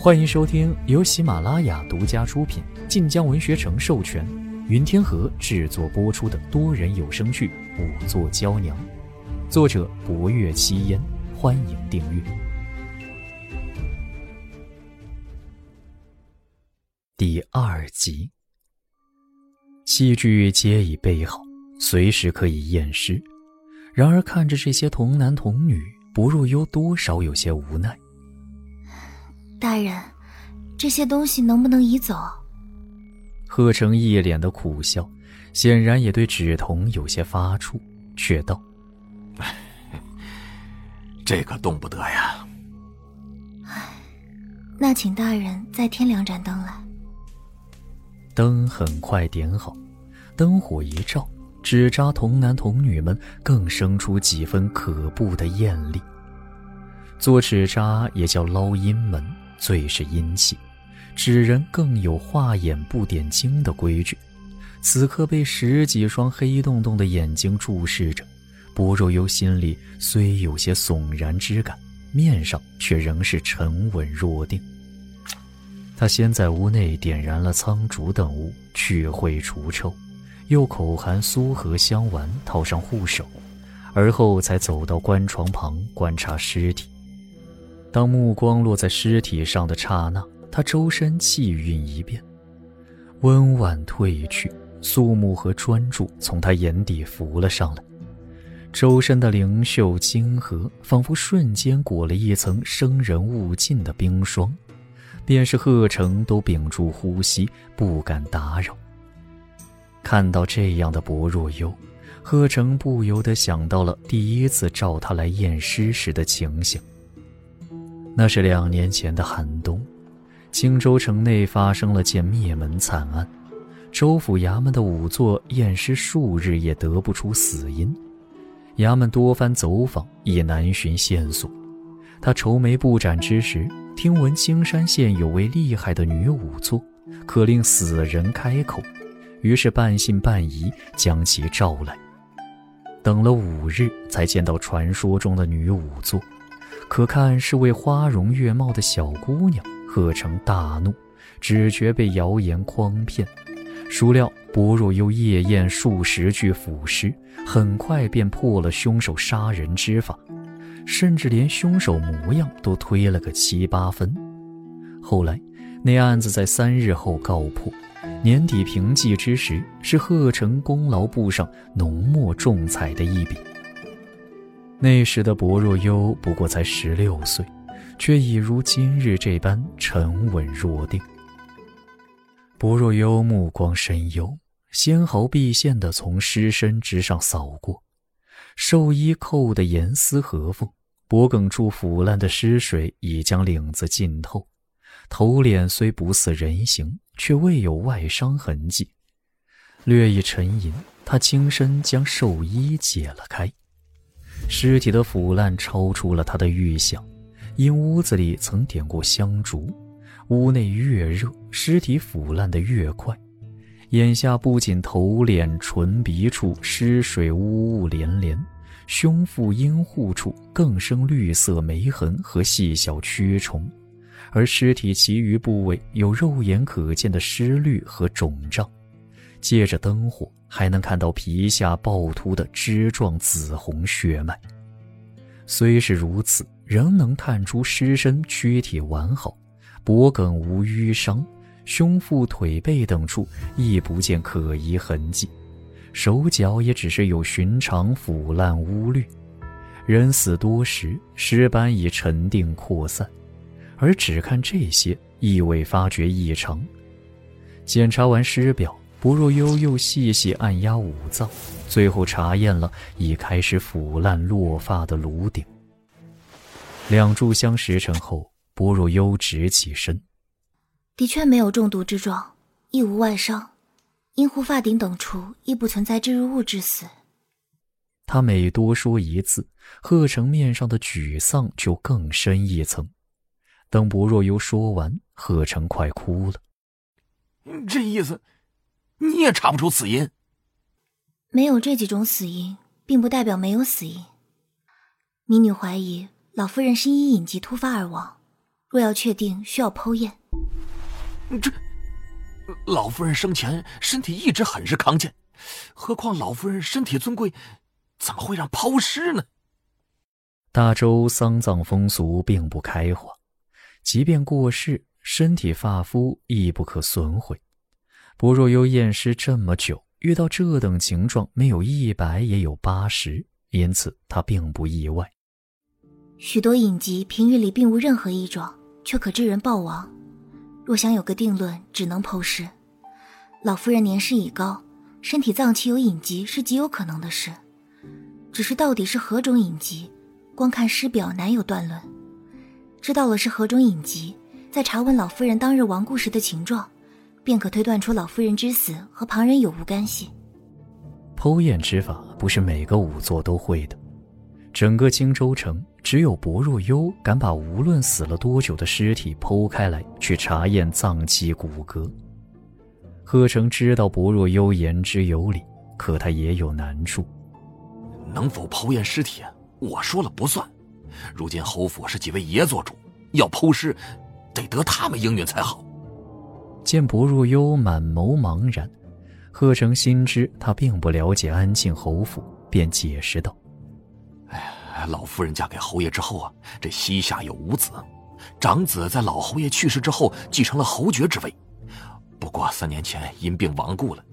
欢迎收听由喜马拉雅独家出品、晋江文学城授权、云天河制作播出的多人有声剧《五座娇娘》，作者：博月七烟。欢迎订阅第二集。戏剧皆已备好，随时可以验尸。然而看着这些童男童女，不若幽多少有些无奈。大人，这些东西能不能移走？贺成一脸的苦笑，显然也对纸童有些发怵，却道：“这可动不得呀。”唉，那请大人再添两盏灯来。灯很快点好，灯火一照，纸扎童男童女们更生出几分可怖的艳丽。做纸扎也叫捞阴门。最是阴气，纸人更有画眼不点睛的规矩。此刻被十几双黑洞洞的眼睛注视着，薄若幽心里虽有些悚然之感，面上却仍是沉稳若定。他先在屋内点燃了苍竹等物，去秽除臭，又口含苏合香丸，套上护手，而后才走到棺床旁观察尸体。当目光落在尸体上的刹那，他周身气运一变，温婉褪去，肃穆和专注从他眼底浮了上来，周身的灵秀晶和，仿佛瞬间裹了一层生人勿近的冰霜，便是贺成都屏住呼吸，不敢打扰。看到这样的薄若幽，贺成不由得想到了第一次召他来验尸时的情形。那是两年前的寒冬，青州城内发生了件灭门惨案，州府衙门的仵作验尸数日也得不出死因，衙门多番走访也难寻线索。他愁眉不展之时，听闻青山县有位厉害的女仵作，可令死人开口，于是半信半疑将其召来。等了五日，才见到传说中的女仵作。可看是位花容月貌的小姑娘，贺成大怒，只觉被谣言诓骗。孰料薄若又夜宴数十具腐尸，很快便破了凶手杀人之法，甚至连凶手模样都推了个七八分。后来，那案子在三日后告破，年底评记之时，是贺成功劳簿上浓墨重彩的一笔。那时的薄若幽不过才十六岁，却已如今日这般沉稳若定。薄若幽目光深幽，纤毫毕现地从尸身之上扫过，寿衣扣得严丝合缝，脖颈处腐烂的尸水已将领子浸透，头脸虽不似人形，却未有外伤痕迹。略一沉吟，他轻身将寿衣解了开。尸体的腐烂超出了他的预想，因屋子里曾点过香烛，屋内越热，尸体腐烂的越快。眼下不仅头脸唇鼻处湿水污物连连，胸腹阴户处更生绿色霉痕和细小蛆虫，而尸体其余部位有肉眼可见的湿绿和肿胀，借着灯火。还能看到皮下暴突的枝状紫红血脉。虽是如此，仍能探出尸身躯体完好，脖颈无淤伤，胸腹、腿背等处亦不见可疑痕迹，手脚也只是有寻常腐烂污绿。人死多时，尸斑已沉定扩散，而只看这些，亦未发觉异常。检查完尸表。薄若幽又细细按压五脏，最后查验了已开始腐烂落发的颅顶。两炷香时辰后，薄若幽直起身，的确没有中毒之状，亦无外伤，阴户、发顶等处亦不存在置入物致死。他每多说一次，贺成面上的沮丧就更深一层。等薄若幽说完，贺成快哭了。这意思。你也查不出死因，没有这几种死因，并不代表没有死因。民女怀疑老夫人是因隐疾突发而亡，若要确定，需要剖验。这老夫人生前身体一直很是康健，何况老夫人身体尊贵，怎么会让抛尸呢？大周丧葬风俗并不开化，即便过世，身体发肤亦不可损毁。薄若幽验尸这么久，遇到这等情状，没有一百也有八十，因此他并不意外。许多隐疾平日里并无任何异状，却可致人暴亡。若想有个定论，只能剖尸。老夫人年事已高，身体脏器有隐疾是极有可能的事，只是到底是何种隐疾？光看尸表难有断论，知道了是何种隐疾，再查问老夫人当日亡故时的情状，便可推断出老夫人之死和旁人有无干系。剖验之法不是每个仵作都会的，整个荆州城只有薄若幽敢把无论死了多久的尸体剖开来去查验脏器骨骼。贺成知道薄若幽言之有理，可他也有难处，能否剖验尸体？我说了不算，如今侯府是几位爷做主，要剖尸，得得他们应允才好。见薄若幽满眸茫然，贺成心知他并不了解安庆侯府，便解释道：“哎，老夫人嫁给侯爷之后啊，这膝下有五子，长子在老侯爷去世之后继承了侯爵之位，不过三年前因病亡故了，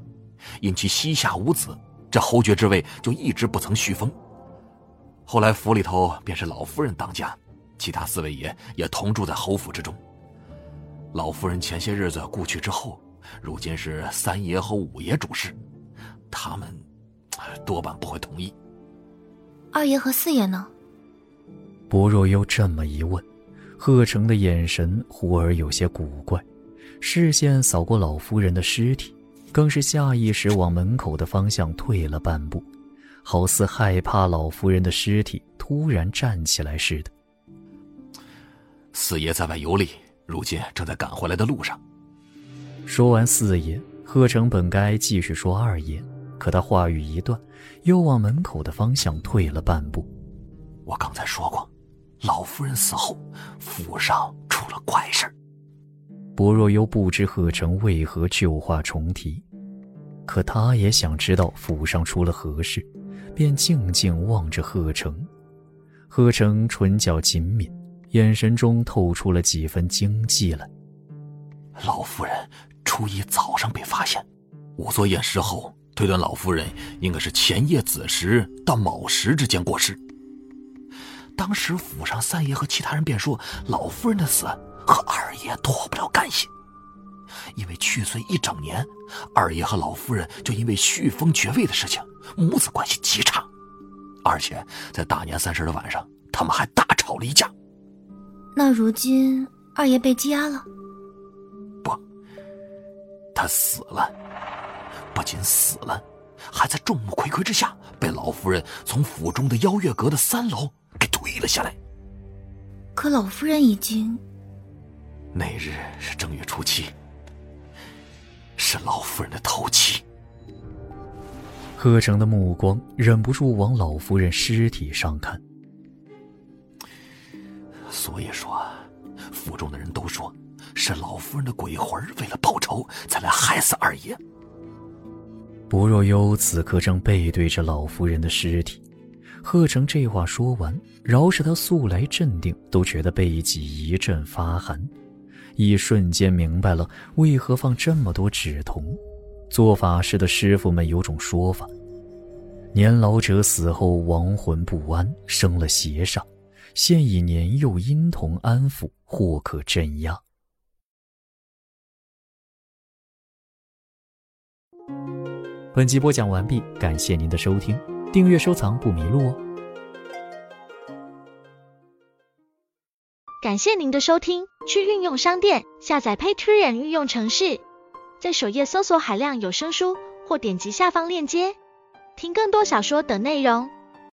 因其膝下无子，这侯爵之位就一直不曾续封。”后来府里头便是老夫人当家，其他四位爷也同住在侯府之中。老夫人前些日子故去之后，如今是三爷和五爷主事，他们多半不会同意。二爷和四爷呢？薄若幽这么一问，贺成的眼神忽而有些古怪，视线扫过老夫人的尸体，更是下意识往门口的方向退了半步。好似害怕老夫人的尸体突然站起来似的。四爷在外游历，如今正在赶回来的路上。说完四爷，贺成本该继续说二爷，可他话语一断，又往门口的方向退了半步。我刚才说过，老夫人死后，府上出了怪事。薄若幽不知贺成为何旧话重提，可他也想知道府上出了何事。便静静望着贺成，贺成唇角紧抿，眼神中透出了几分惊悸来。老夫人初一早上被发现，仵作验尸后推断老夫人应该是前夜子时到卯时之间过世。当时府上三爷和其他人便说，老夫人的死和二爷脱不了干系。因为去岁一整年，二爷和老夫人就因为续封爵位的事情，母子关系极差，而且在大年三十的晚上，他们还大吵了一架。那如今二爷被羁押了？不，他死了，不仅死了，还在众目睽睽之下被老夫人从府中的邀月阁的三楼给推了下来。可老夫人已经……那日是正月初七。是老夫人的头七。贺成的目光忍不住往老夫人尸体上看。所以说，府中的人都说，是老夫人的鬼魂为了报仇才来害死二爷。薄若幽此刻正背对着老夫人的尸体，贺成这话说完，饶是他素来镇定，都觉得背脊一阵发寒。一瞬间明白了为何放这么多纸童。做法事的师傅们有种说法：年老者死后亡魂不安，生了邪煞，现以年幼婴童安抚，或可镇压。本集播讲完毕，感谢您的收听，订阅收藏不迷路哦。感谢您的收听，去运用商店下载 Patreon 运用城市，在首页搜索海量有声书，或点击下方链接听更多小说等内容。